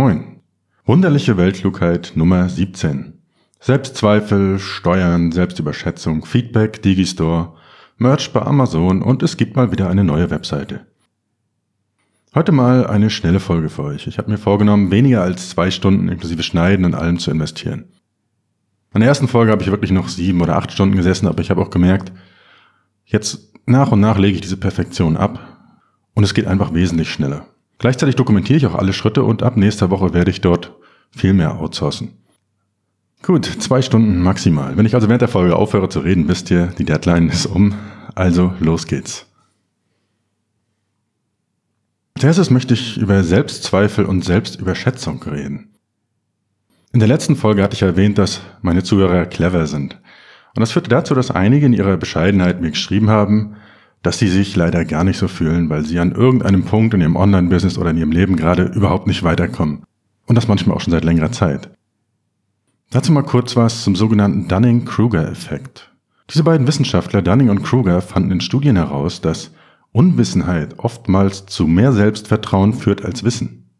Moin. Wunderliche Weltklugheit Nummer 17. Selbstzweifel, Steuern, Selbstüberschätzung, Feedback, Digistore, Merch bei Amazon und es gibt mal wieder eine neue Webseite. Heute mal eine schnelle Folge für euch. Ich habe mir vorgenommen, weniger als zwei Stunden inklusive Schneiden und allem zu investieren. In der ersten Folge habe ich wirklich noch sieben oder acht Stunden gesessen, aber ich habe auch gemerkt, jetzt nach und nach lege ich diese Perfektion ab und es geht einfach wesentlich schneller. Gleichzeitig dokumentiere ich auch alle Schritte und ab nächster Woche werde ich dort viel mehr outsourcen. Gut, zwei Stunden maximal. Wenn ich also während der Folge aufhöre zu reden, wisst ihr, die Deadline ist um. Also los geht's. Als erstes möchte ich über Selbstzweifel und Selbstüberschätzung reden. In der letzten Folge hatte ich erwähnt, dass meine Zuhörer clever sind. Und das führte dazu, dass einige in ihrer Bescheidenheit mir geschrieben haben, dass sie sich leider gar nicht so fühlen, weil sie an irgendeinem Punkt in ihrem Online-Business oder in ihrem Leben gerade überhaupt nicht weiterkommen. Und das manchmal auch schon seit längerer Zeit. Dazu mal kurz was zum sogenannten Dunning-Kruger-Effekt. Diese beiden Wissenschaftler, Dunning und Kruger, fanden in Studien heraus, dass Unwissenheit oftmals zu mehr Selbstvertrauen führt als Wissen.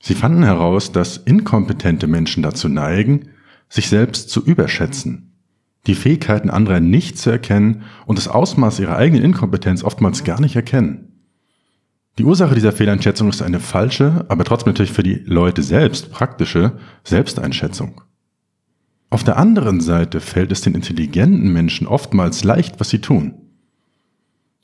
Sie fanden heraus, dass inkompetente Menschen dazu neigen, sich selbst zu überschätzen die Fähigkeiten anderer nicht zu erkennen und das Ausmaß ihrer eigenen Inkompetenz oftmals gar nicht erkennen. Die Ursache dieser Fehleinschätzung ist eine falsche, aber trotzdem natürlich für die Leute selbst praktische Selbsteinschätzung. Auf der anderen Seite fällt es den intelligenten Menschen oftmals leicht, was sie tun.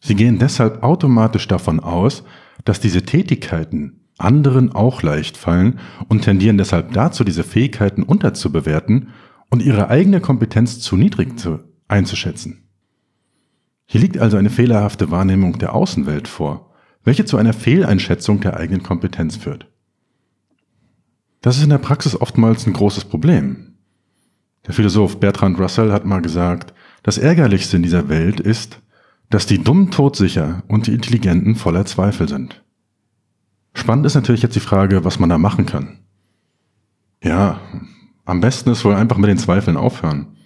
Sie gehen deshalb automatisch davon aus, dass diese Tätigkeiten anderen auch leicht fallen und tendieren deshalb dazu, diese Fähigkeiten unterzubewerten und ihre eigene Kompetenz zu niedrig zu, einzuschätzen. Hier liegt also eine fehlerhafte Wahrnehmung der Außenwelt vor, welche zu einer Fehleinschätzung der eigenen Kompetenz führt. Das ist in der Praxis oftmals ein großes Problem. Der Philosoph Bertrand Russell hat mal gesagt, das Ärgerlichste in dieser Welt ist, dass die Dummen todsicher und die Intelligenten voller Zweifel sind. Spannend ist natürlich jetzt die Frage, was man da machen kann. Ja, am besten ist wohl einfach mit den Zweifeln aufhören.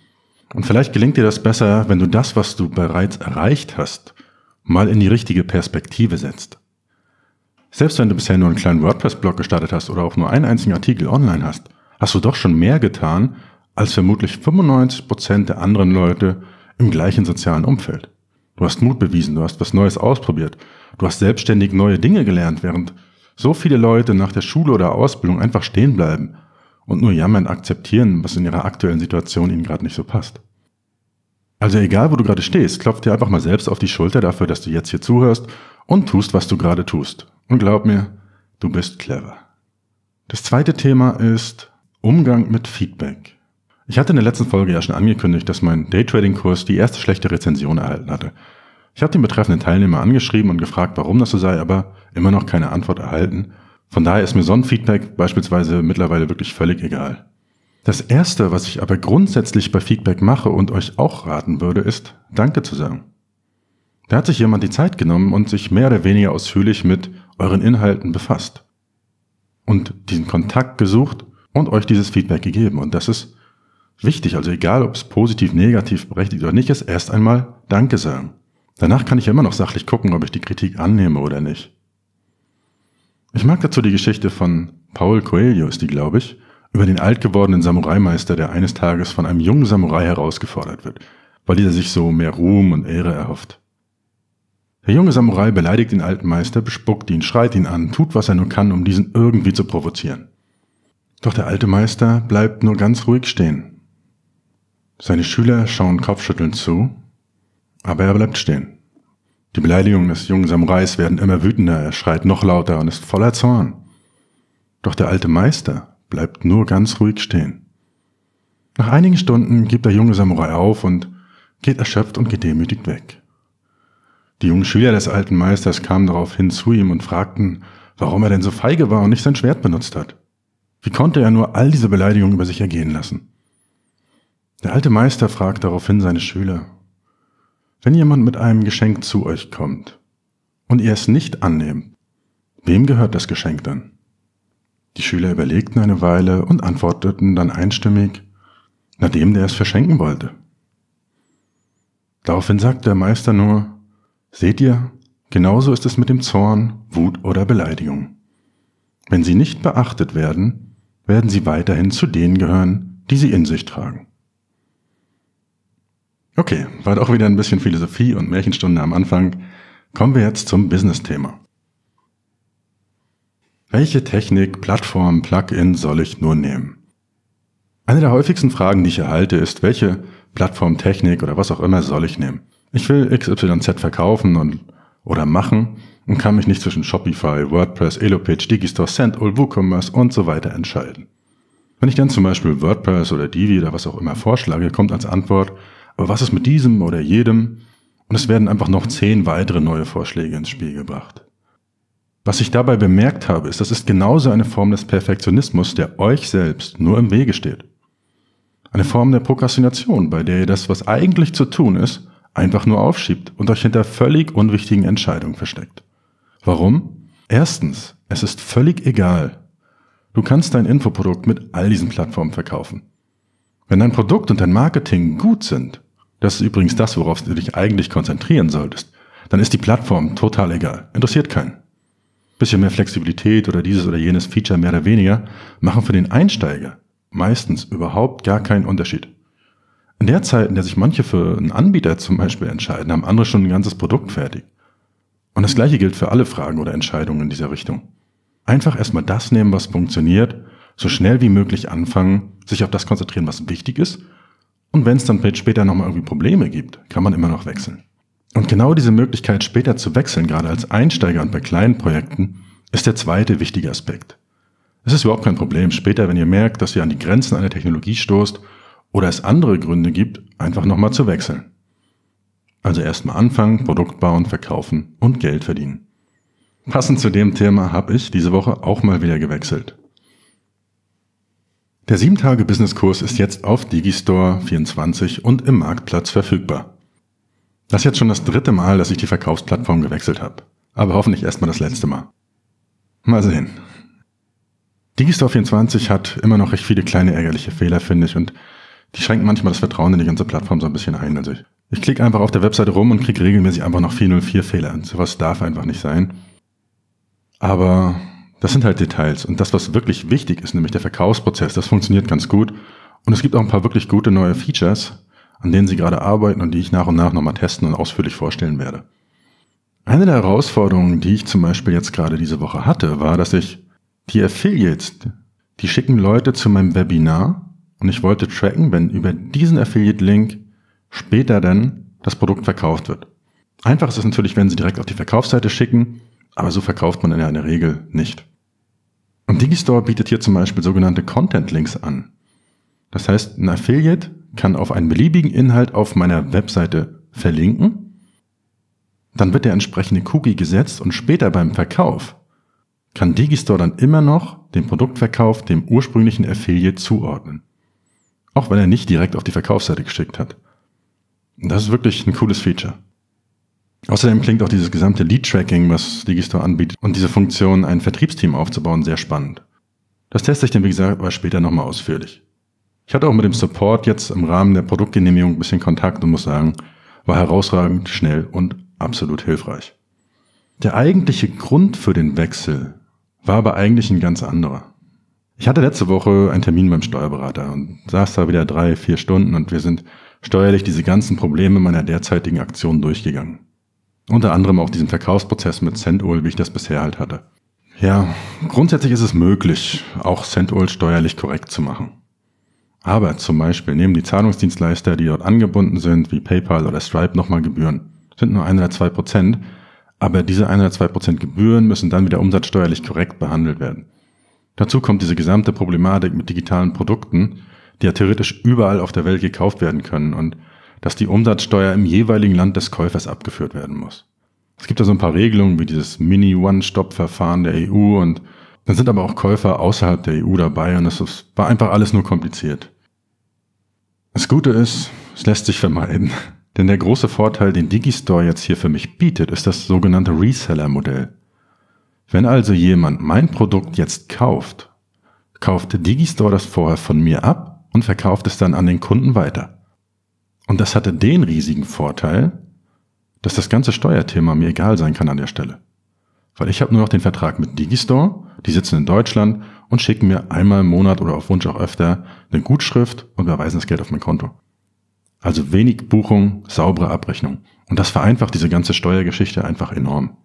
Und vielleicht gelingt dir das besser, wenn du das, was du bereits erreicht hast, mal in die richtige Perspektive setzt. Selbst wenn du bisher nur einen kleinen WordPress-Blog gestartet hast oder auch nur einen einzigen Artikel online hast, hast du doch schon mehr getan als vermutlich 95 Prozent der anderen Leute im gleichen sozialen Umfeld. Du hast Mut bewiesen, du hast was Neues ausprobiert, du hast selbstständig neue Dinge gelernt, während so viele Leute nach der Schule oder Ausbildung einfach stehen bleiben und nur jammern akzeptieren, was in ihrer aktuellen Situation ihnen gerade nicht so passt. Also egal, wo du gerade stehst, klopf dir einfach mal selbst auf die Schulter dafür, dass du jetzt hier zuhörst und tust, was du gerade tust. Und glaub mir, du bist clever. Das zweite Thema ist Umgang mit Feedback. Ich hatte in der letzten Folge ja schon angekündigt, dass mein Daytrading-Kurs die erste schlechte Rezension erhalten hatte. Ich habe den betreffenden Teilnehmer angeschrieben und gefragt, warum das so sei, aber immer noch keine Antwort erhalten von daher ist mir so ein Feedback beispielsweise mittlerweile wirklich völlig egal. Das erste, was ich aber grundsätzlich bei Feedback mache und euch auch raten würde, ist Danke zu sagen. Da hat sich jemand die Zeit genommen und sich mehr oder weniger ausführlich mit euren Inhalten befasst. Und diesen Kontakt gesucht und euch dieses Feedback gegeben. Und das ist wichtig. Also egal, ob es positiv, negativ berechtigt oder nicht ist, erst einmal Danke sagen. Danach kann ich immer noch sachlich gucken, ob ich die Kritik annehme oder nicht. Ich mag dazu die Geschichte von Paul Coelho, ist die, glaube ich, über den alt gewordenen Samurai-Meister, der eines Tages von einem jungen Samurai herausgefordert wird, weil dieser sich so mehr Ruhm und Ehre erhofft. Der junge Samurai beleidigt den alten Meister, bespuckt ihn, schreit ihn an, tut, was er nur kann, um diesen irgendwie zu provozieren. Doch der alte Meister bleibt nur ganz ruhig stehen. Seine Schüler schauen kopfschüttelnd zu, aber er bleibt stehen. Die Beleidigungen des jungen Samurais werden immer wütender, er schreit noch lauter und ist voller Zorn. Doch der alte Meister bleibt nur ganz ruhig stehen. Nach einigen Stunden gibt der junge Samurai auf und geht erschöpft und gedemütigt weg. Die jungen Schüler des alten Meisters kamen daraufhin zu ihm und fragten, warum er denn so feige war und nicht sein Schwert benutzt hat. Wie konnte er nur all diese Beleidigungen über sich ergehen lassen? Der alte Meister fragt daraufhin seine Schüler, wenn jemand mit einem Geschenk zu euch kommt und ihr es nicht annehmt, wem gehört das Geschenk dann? Die Schüler überlegten eine Weile und antworteten dann einstimmig, na dem, der es verschenken wollte. Daraufhin sagt der Meister nur, seht ihr, genauso ist es mit dem Zorn, Wut oder Beleidigung. Wenn sie nicht beachtet werden, werden sie weiterhin zu denen gehören, die sie in sich tragen. Okay, war doch wieder ein bisschen Philosophie und Märchenstunde am Anfang. Kommen wir jetzt zum Business-Thema. Welche Technik, Plattform, Plugin soll ich nur nehmen? Eine der häufigsten Fragen, die ich erhalte, ist, welche Plattform, Technik oder was auch immer soll ich nehmen? Ich will XYZ verkaufen und, oder machen und kann mich nicht zwischen Shopify, WordPress, Elopage, Digistore, Sendall, WooCommerce und so weiter entscheiden. Wenn ich dann zum Beispiel WordPress oder Divi oder was auch immer vorschlage, kommt als Antwort, aber was ist mit diesem oder jedem? Und es werden einfach noch zehn weitere neue Vorschläge ins Spiel gebracht. Was ich dabei bemerkt habe, ist, das ist genauso eine Form des Perfektionismus, der euch selbst nur im Wege steht. Eine Form der Prokrastination, bei der ihr das, was eigentlich zu tun ist, einfach nur aufschiebt und euch hinter völlig unwichtigen Entscheidungen versteckt. Warum? Erstens, es ist völlig egal. Du kannst dein Infoprodukt mit all diesen Plattformen verkaufen. Wenn dein Produkt und dein Marketing gut sind, das ist übrigens das, worauf du dich eigentlich konzentrieren solltest, dann ist die Plattform total egal. Interessiert keinen. Bisschen mehr Flexibilität oder dieses oder jenes Feature mehr oder weniger machen für den Einsteiger meistens überhaupt gar keinen Unterschied. In der Zeit, in der sich manche für einen Anbieter zum Beispiel entscheiden, haben andere schon ein ganzes Produkt fertig. Und das gleiche gilt für alle Fragen oder Entscheidungen in dieser Richtung. Einfach erstmal das nehmen, was funktioniert, so schnell wie möglich anfangen, sich auf das konzentrieren, was wichtig ist. Und wenn es dann später nochmal irgendwie Probleme gibt, kann man immer noch wechseln. Und genau diese Möglichkeit, später zu wechseln, gerade als Einsteiger und bei kleinen Projekten, ist der zweite wichtige Aspekt. Es ist überhaupt kein Problem, später, wenn ihr merkt, dass ihr an die Grenzen einer Technologie stoßt oder es andere Gründe gibt, einfach nochmal zu wechseln. Also erstmal anfangen, Produkt bauen, verkaufen und Geld verdienen. Passend zu dem Thema habe ich diese Woche auch mal wieder gewechselt. Der 7-Tage-Business-Kurs ist jetzt auf Digistore 24 und im Marktplatz verfügbar. Das ist jetzt schon das dritte Mal, dass ich die Verkaufsplattform gewechselt habe. Aber hoffentlich erstmal das letzte Mal. Mal sehen. Digistore 24 hat immer noch recht viele kleine ärgerliche Fehler, finde ich, und die schränken manchmal das Vertrauen in die ganze Plattform so ein bisschen ein. Also ich, ich klicke einfach auf der Webseite rum und kriege regelmäßig einfach noch 404 Fehler. Und sowas darf einfach nicht sein. Aber das sind halt Details. Und das, was wirklich wichtig ist, nämlich der Verkaufsprozess, das funktioniert ganz gut. Und es gibt auch ein paar wirklich gute neue Features, an denen sie gerade arbeiten und die ich nach und nach nochmal testen und ausführlich vorstellen werde. Eine der Herausforderungen, die ich zum Beispiel jetzt gerade diese Woche hatte, war, dass ich die Affiliates, die schicken Leute zu meinem Webinar und ich wollte tracken, wenn über diesen Affiliate-Link später dann das Produkt verkauft wird. Einfach ist es natürlich, wenn sie direkt auf die Verkaufsseite schicken, aber so verkauft man in der Regel nicht. Und Digistore bietet hier zum Beispiel sogenannte Content Links an. Das heißt, ein Affiliate kann auf einen beliebigen Inhalt auf meiner Webseite verlinken. Dann wird der entsprechende Cookie gesetzt und später beim Verkauf kann Digistore dann immer noch den Produktverkauf dem ursprünglichen Affiliate zuordnen. Auch wenn er nicht direkt auf die Verkaufsseite geschickt hat. Das ist wirklich ein cooles Feature. Außerdem klingt auch dieses gesamte Lead-Tracking, was Digistore anbietet, und diese Funktion, ein Vertriebsteam aufzubauen, sehr spannend. Das teste ich dann, wie gesagt, aber später nochmal ausführlich. Ich hatte auch mit dem Support jetzt im Rahmen der Produktgenehmigung ein bisschen Kontakt und muss sagen, war herausragend, schnell und absolut hilfreich. Der eigentliche Grund für den Wechsel war aber eigentlich ein ganz anderer. Ich hatte letzte Woche einen Termin beim Steuerberater und saß da wieder drei, vier Stunden und wir sind steuerlich diese ganzen Probleme meiner derzeitigen Aktion durchgegangen. Unter anderem auch diesen Verkaufsprozess mit Centol, wie ich das bisher halt hatte. Ja, grundsätzlich ist es möglich, auch Centol steuerlich korrekt zu machen. Aber zum Beispiel nehmen die Zahlungsdienstleister, die dort angebunden sind, wie PayPal oder Stripe, nochmal Gebühren. Sind nur ein oder zwei Prozent, aber diese ein oder zwei Prozent Gebühren müssen dann wieder umsatzsteuerlich korrekt behandelt werden. Dazu kommt diese gesamte Problematik mit digitalen Produkten, die ja theoretisch überall auf der Welt gekauft werden können und dass die Umsatzsteuer im jeweiligen Land des Käufers abgeführt werden muss. Es gibt da so ein paar Regelungen wie dieses Mini-One-Stop-Verfahren der EU und dann sind aber auch Käufer außerhalb der EU dabei und es war einfach alles nur kompliziert. Das Gute ist, es lässt sich vermeiden. Denn der große Vorteil, den Digistore jetzt hier für mich bietet, ist das sogenannte Reseller-Modell. Wenn also jemand mein Produkt jetzt kauft, kauft Digistore das vorher von mir ab und verkauft es dann an den Kunden weiter. Und das hatte den riesigen Vorteil, dass das ganze Steuerthema mir egal sein kann an der Stelle. Weil ich habe nur noch den Vertrag mit Digistore, die sitzen in Deutschland und schicken mir einmal im Monat oder auf Wunsch auch öfter eine Gutschrift und überweisen das Geld auf mein Konto. Also wenig Buchung, saubere Abrechnung. Und das vereinfacht diese ganze Steuergeschichte einfach enorm.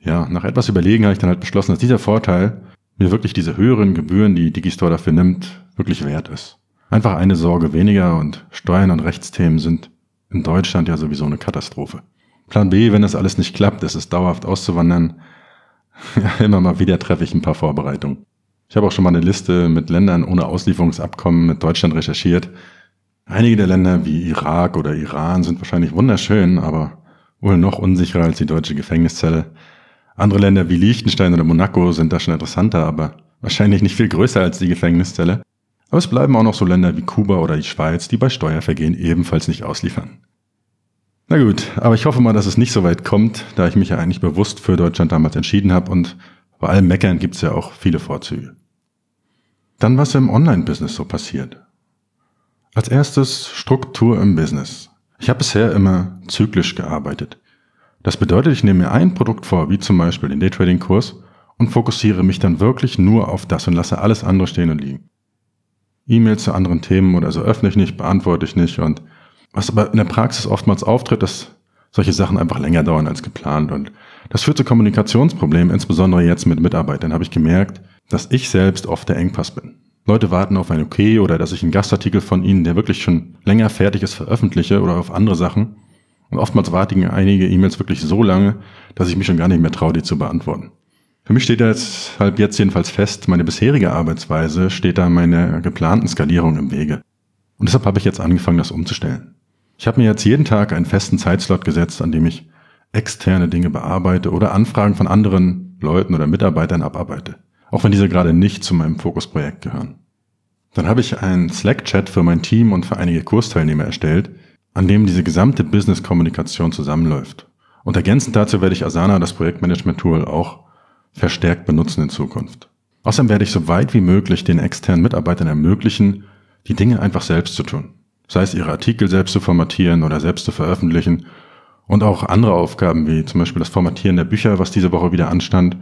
Ja, nach etwas Überlegen habe ich dann halt beschlossen, dass dieser Vorteil mir wirklich diese höheren Gebühren, die Digistore dafür nimmt, wirklich wert ist. Einfach eine Sorge weniger und Steuern und Rechtsthemen sind in Deutschland ja sowieso eine Katastrophe. Plan B, wenn das alles nicht klappt, ist es dauerhaft auszuwandern. Ja, immer mal wieder treffe ich ein paar Vorbereitungen. Ich habe auch schon mal eine Liste mit Ländern ohne Auslieferungsabkommen mit Deutschland recherchiert. Einige der Länder wie Irak oder Iran sind wahrscheinlich wunderschön, aber wohl noch unsicherer als die deutsche Gefängniszelle. Andere Länder wie Liechtenstein oder Monaco sind da schon interessanter, aber wahrscheinlich nicht viel größer als die Gefängniszelle. Aber es bleiben auch noch so Länder wie Kuba oder die Schweiz, die bei Steuervergehen ebenfalls nicht ausliefern. Na gut, aber ich hoffe mal, dass es nicht so weit kommt, da ich mich ja eigentlich bewusst für Deutschland damals entschieden habe und bei allem Meckern gibt es ja auch viele Vorzüge. Dann was im Online-Business so passiert. Als erstes Struktur im Business. Ich habe bisher immer zyklisch gearbeitet. Das bedeutet, ich nehme mir ein Produkt vor, wie zum Beispiel den Daytrading-Kurs, und fokussiere mich dann wirklich nur auf das und lasse alles andere stehen und liegen. E-Mails zu anderen Themen oder so öffne ich nicht, beantworte ich nicht und was aber in der Praxis oftmals auftritt, dass solche Sachen einfach länger dauern als geplant und das führt zu Kommunikationsproblemen, insbesondere jetzt mit Mitarbeitern habe ich gemerkt, dass ich selbst oft der Engpass bin. Leute warten auf ein Okay oder dass ich einen Gastartikel von ihnen, der wirklich schon länger fertig ist, veröffentliche oder auf andere Sachen. Und oftmals warten einige E-Mails wirklich so lange, dass ich mich schon gar nicht mehr traue, die zu beantworten. Für mich steht da jetzt halb jetzt jedenfalls fest, meine bisherige Arbeitsweise steht da meiner geplanten Skalierung im Wege. Und deshalb habe ich jetzt angefangen, das umzustellen. Ich habe mir jetzt jeden Tag einen festen Zeitslot gesetzt, an dem ich externe Dinge bearbeite oder Anfragen von anderen Leuten oder Mitarbeitern abarbeite auch wenn diese gerade nicht zu meinem Fokusprojekt gehören. Dann habe ich einen Slack-Chat für mein Team und für einige Kursteilnehmer erstellt, an dem diese gesamte Business-Kommunikation zusammenläuft. Und ergänzend dazu werde ich Asana, das Projektmanagement-Tool, auch verstärkt benutzen in Zukunft. Außerdem werde ich so weit wie möglich den externen Mitarbeitern ermöglichen, die Dinge einfach selbst zu tun. Sei es ihre Artikel selbst zu formatieren oder selbst zu veröffentlichen und auch andere Aufgaben wie zum Beispiel das Formatieren der Bücher, was diese Woche wieder anstand,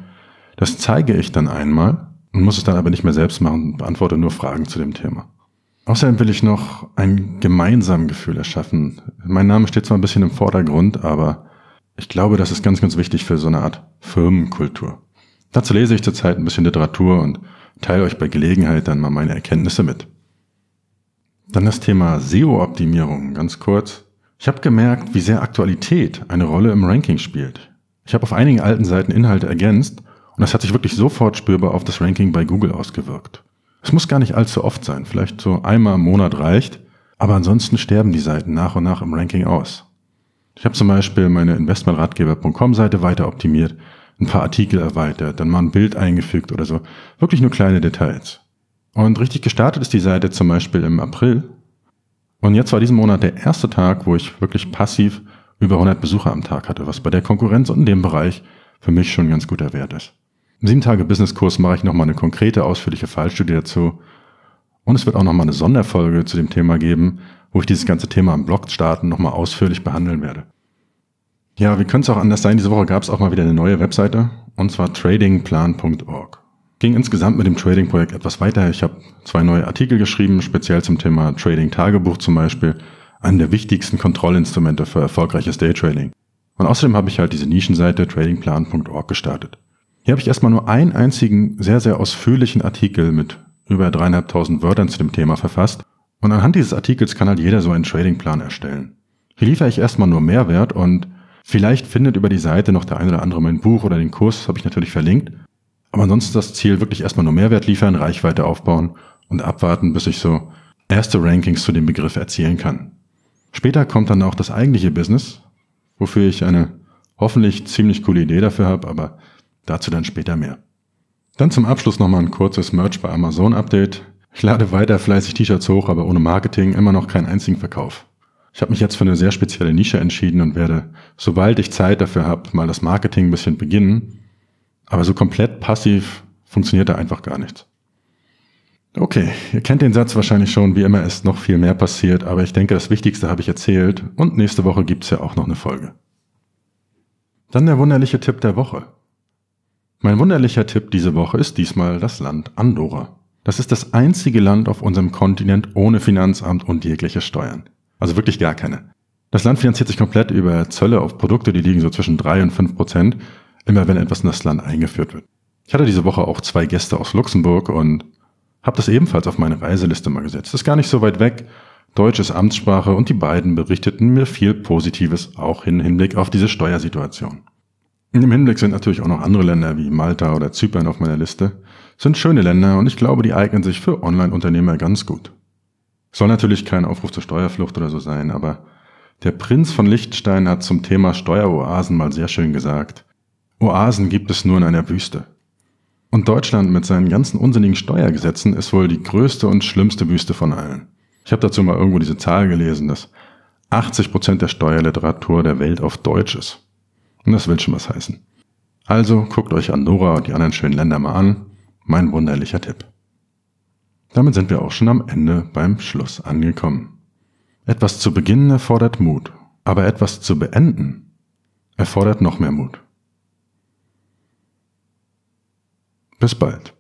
das zeige ich dann einmal und muss es dann aber nicht mehr selbst machen und beantworte nur Fragen zu dem Thema. Außerdem will ich noch ein gemeinsames Gefühl erschaffen. Mein Name steht zwar ein bisschen im Vordergrund, aber ich glaube, das ist ganz, ganz wichtig für so eine Art Firmenkultur. Dazu lese ich zurzeit ein bisschen Literatur und teile euch bei Gelegenheit dann mal meine Erkenntnisse mit. Dann das Thema SEO-Optimierung, ganz kurz. Ich habe gemerkt, wie sehr Aktualität eine Rolle im Ranking spielt. Ich habe auf einigen alten Seiten Inhalte ergänzt und das hat sich wirklich sofort spürbar auf das Ranking bei Google ausgewirkt. Es muss gar nicht allzu oft sein, vielleicht so einmal im Monat reicht, aber ansonsten sterben die Seiten nach und nach im Ranking aus. Ich habe zum Beispiel meine investmentratgeber.com Seite weiter optimiert, ein paar Artikel erweitert, dann mal ein Bild eingefügt oder so. Wirklich nur kleine Details. Und richtig gestartet ist die Seite zum Beispiel im April. Und jetzt war diesen Monat der erste Tag, wo ich wirklich passiv über 100 Besucher am Tag hatte, was bei der Konkurrenz und in dem Bereich für mich schon ein ganz guter Wert ist. Im 7-Tage-Business-Kurs mache ich nochmal eine konkrete, ausführliche Fallstudie dazu. Und es wird auch nochmal eine Sonderfolge zu dem Thema geben, wo ich dieses ganze Thema am Blog starten nochmal ausführlich behandeln werde. Ja, wie könnte es auch anders sein? Diese Woche gab es auch mal wieder eine neue Webseite, und zwar tradingplan.org. Ging insgesamt mit dem Trading-Projekt etwas weiter. Ich habe zwei neue Artikel geschrieben, speziell zum Thema Trading-Tagebuch zum Beispiel, einen der wichtigsten Kontrollinstrumente für erfolgreiches Daytrading. Und außerdem habe ich halt diese Nischenseite tradingplan.org gestartet. Hier habe ich erstmal nur einen einzigen sehr, sehr ausführlichen Artikel mit über dreieinhalbtausend Wörtern zu dem Thema verfasst. Und anhand dieses Artikels kann halt jeder so einen Tradingplan erstellen. Hier liefere ich erstmal nur Mehrwert und vielleicht findet über die Seite noch der ein oder andere mein Buch oder den Kurs, habe ich natürlich verlinkt. Aber ansonsten das Ziel wirklich erstmal nur Mehrwert liefern, Reichweite aufbauen und abwarten, bis ich so erste Rankings zu dem Begriff erzielen kann. Später kommt dann auch das eigentliche Business, wofür ich eine hoffentlich ziemlich coole Idee dafür habe, aber Dazu dann später mehr. Dann zum Abschluss nochmal ein kurzes Merch bei Amazon Update. Ich lade weiter fleißig T-Shirts hoch, aber ohne Marketing immer noch keinen einzigen Verkauf. Ich habe mich jetzt für eine sehr spezielle Nische entschieden und werde, sobald ich Zeit dafür habe, mal das Marketing ein bisschen beginnen. Aber so komplett passiv funktioniert da einfach gar nichts. Okay, ihr kennt den Satz wahrscheinlich schon, wie immer ist noch viel mehr passiert, aber ich denke, das Wichtigste habe ich erzählt und nächste Woche gibt's ja auch noch eine Folge. Dann der wunderliche Tipp der Woche. Mein wunderlicher Tipp diese Woche ist diesmal das Land Andorra. Das ist das einzige Land auf unserem Kontinent ohne Finanzamt und jegliche Steuern. Also wirklich gar keine. Das Land finanziert sich komplett über Zölle auf Produkte, die liegen so zwischen drei und fünf Prozent, immer wenn etwas in das Land eingeführt wird. Ich hatte diese Woche auch zwei Gäste aus Luxemburg und habe das ebenfalls auf meine Reiseliste mal gesetzt. Ist gar nicht so weit weg. Deutsch ist Amtssprache und die beiden berichteten mir viel Positives, auch im Hinblick auf diese Steuersituation. Im Hinblick sind natürlich auch noch andere Länder wie Malta oder Zypern auf meiner Liste. Sind schöne Länder und ich glaube, die eignen sich für Online-Unternehmer ganz gut. Soll natürlich kein Aufruf zur Steuerflucht oder so sein, aber der Prinz von Liechtenstein hat zum Thema Steueroasen mal sehr schön gesagt. Oasen gibt es nur in einer Wüste. Und Deutschland mit seinen ganzen unsinnigen Steuergesetzen ist wohl die größte und schlimmste Wüste von allen. Ich habe dazu mal irgendwo diese Zahl gelesen, dass 80 Prozent der Steuerliteratur der Welt auf Deutsch ist. Und das will schon was heißen. Also guckt euch Andorra und die anderen schönen Länder mal an. Mein wunderlicher Tipp. Damit sind wir auch schon am Ende beim Schluss angekommen. Etwas zu beginnen erfordert Mut, aber etwas zu beenden erfordert noch mehr Mut. Bis bald.